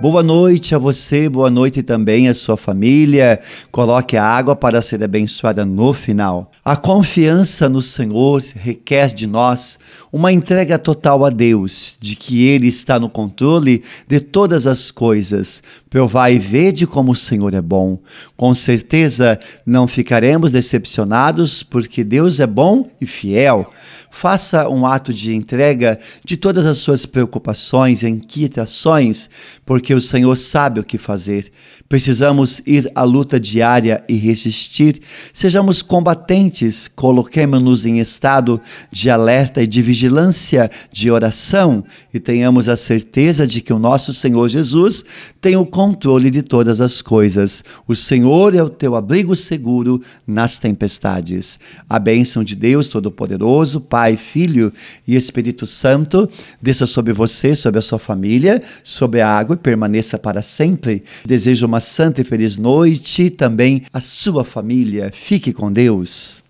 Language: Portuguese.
Boa noite a você, boa noite também à sua família. Coloque a água para ser abençoada no final. A confiança no Senhor requer de nós uma entrega total a Deus, de que Ele está no controle de todas as coisas. Provai e vede como o Senhor é bom. Com certeza não ficaremos decepcionados, porque Deus é bom e fiel. Faça um ato de entrega de todas as suas preocupações e inquietações, porque o Senhor sabe o que fazer. Precisamos ir à luta diária e resistir. Sejamos combatentes, coloquemos-nos em estado de alerta e de vigilância, de oração e tenhamos a certeza de que o nosso Senhor Jesus tem o controle de todas as coisas. O Senhor é o teu abrigo seguro nas tempestades. A bênção de Deus Todo-Poderoso, Pai, Filho e Espírito Santo, desça sobre você, sobre a sua família, sobre a água e permaneça para sempre. Desejo uma santa e feliz noite também a sua família. Fique com Deus.